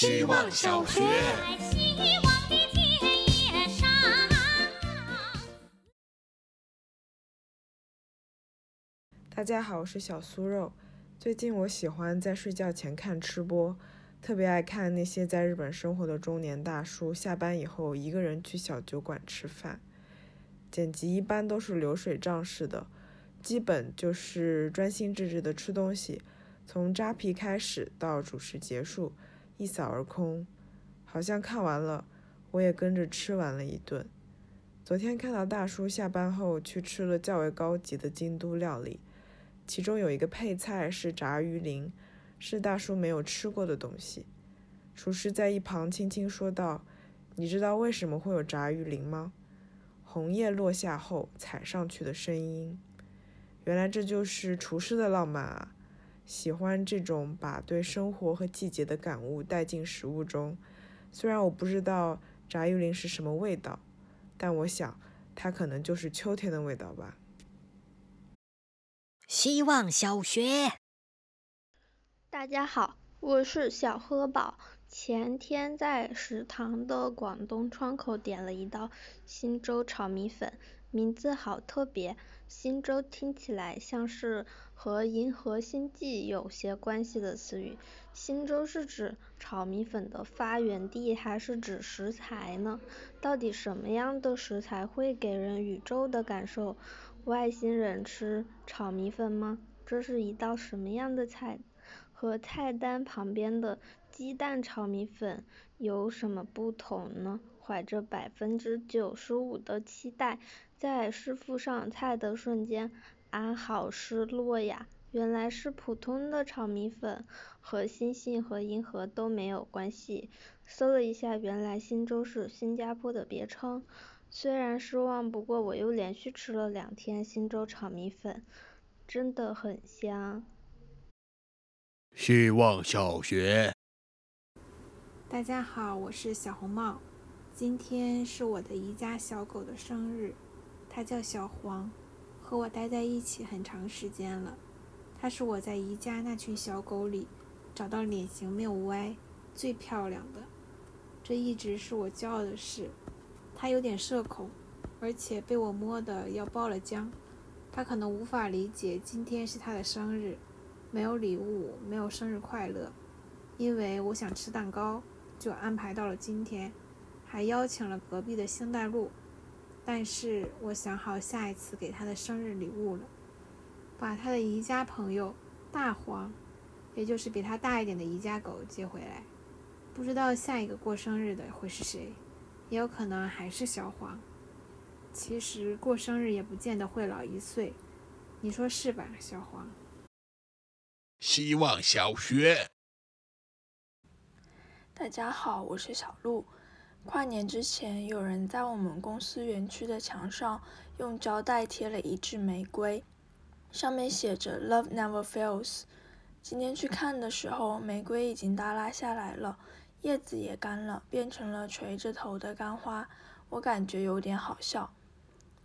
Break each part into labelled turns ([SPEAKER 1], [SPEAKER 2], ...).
[SPEAKER 1] 希望小学。
[SPEAKER 2] 大家好，我是小酥肉。最近我喜欢在睡觉前看吃播，特别爱看那些在日本生活的中年大叔下班以后一个人去小酒馆吃饭。剪辑一般都是流水账式的，基本就是专心致志的吃东西，从扎皮开始到主食结束，一扫而空。好像看完了，我也跟着吃完了一顿。昨天看到大叔下班后去吃了较为高级的京都料理，其中有一个配菜是炸鱼鳞，是大叔没有吃过的东西。厨师在一旁轻轻说道：“你知道为什么会有炸鱼鳞吗？”红叶落下后踩上去的声音，原来这就是厨师的浪漫啊！喜欢这种把对生活和季节的感悟带进食物中。虽然我不知道炸鱼鳞是什么味道，但我想它可能就是秋天的味道吧。
[SPEAKER 3] 希望小学，
[SPEAKER 4] 大家好，我是小喝宝。前天在食堂的广东窗口点了一道新州炒米粉，名字好特别。新州听起来像是和银河星际有些关系的词语。新州是指炒米粉的发源地，还是指食材呢？到底什么样的食材会给人宇宙的感受？外星人吃炒米粉吗？这是一道什么样的菜？和菜单旁边的鸡蛋炒米粉有什么不同呢？怀着百分之九十五的期待，在师傅上菜的瞬间，俺好失落呀！原来是普通的炒米粉，和星星和银河都没有关系。搜了一下，原来新州是新加坡的别称。虽然失望，不过我又连续吃了两天新州炒米粉，真的很香。
[SPEAKER 1] 希望小学，
[SPEAKER 5] 大家好，我是小红帽。今天是我的宜家小狗的生日，它叫小黄，和我待在一起很长时间了。它是我在宜家那群小狗里找到脸型没有歪、最漂亮的，这一直是我骄傲的事。它有点社恐，而且被我摸的要爆了浆。它可能无法理解今天是它的生日。没有礼物，没有生日快乐，因为我想吃蛋糕，就安排到了今天，还邀请了隔壁的星黛露。但是我想好下一次给他的生日礼物了，把他的宜家朋友大黄，也就是比他大一点的宜家狗接回来。不知道下一个过生日的会是谁，也有可能还是小黄。其实过生日也不见得会老一岁，你说是吧，小黄？
[SPEAKER 1] 希望小学，
[SPEAKER 6] 大家好，我是小鹿。跨年之前，有人在我们公司园区的墙上用胶带贴了一支玫瑰，上面写着 “Love never fails”。今天去看的时候，玫瑰已经耷拉下来了，叶子也干了，变成了垂着头的干花。我感觉有点好笑。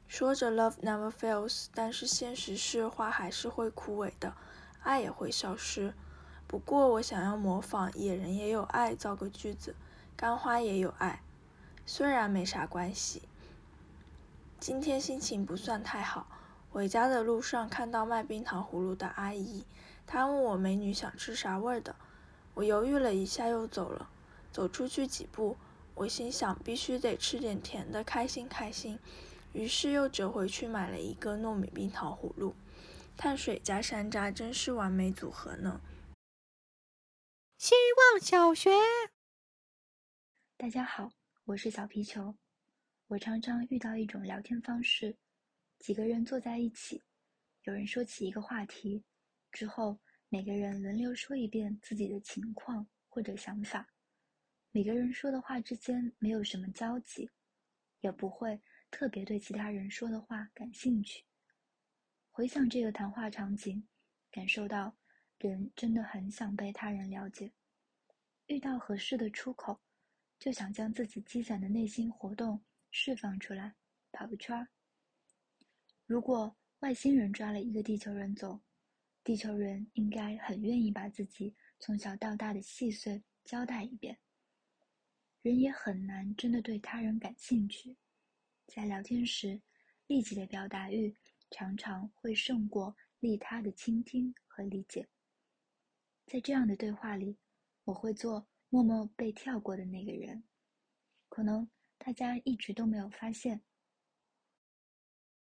[SPEAKER 6] 说着 “Love never fails”，但是现实是花还是会枯萎的。爱也会消失，不过我想要模仿“野人也有爱”造个句子，干花也有爱，虽然没啥关系。今天心情不算太好，回家的路上看到卖冰糖葫芦的阿姨，她问我美女想吃啥味儿的，我犹豫了一下又走了。走出去几步，我心想必须得吃点甜的，开心开心，于是又折回去买了一个糯米冰糖葫芦。碳水加山楂真是完美组合呢。
[SPEAKER 3] 希望小学，
[SPEAKER 7] 大家好，我是小皮球。我常常遇到一种聊天方式：几个人坐在一起，有人说起一个话题，之后每个人轮流说一遍自己的情况或者想法。每个人说的话之间没有什么交集，也不会特别对其他人说的话感兴趣。回想这个谈话场景，感受到人真的很想被他人了解。遇到合适的出口，就想将自己积攒的内心活动释放出来，跑个圈儿。如果外星人抓了一个地球人走，地球人应该很愿意把自己从小到大的细碎交代一遍。人也很难真的对他人感兴趣，在聊天时，立即的表达欲常常会胜过利他的倾听和理解。在这样的对话里，我会做默默被跳过的那个人，可能大家一直都没有发现。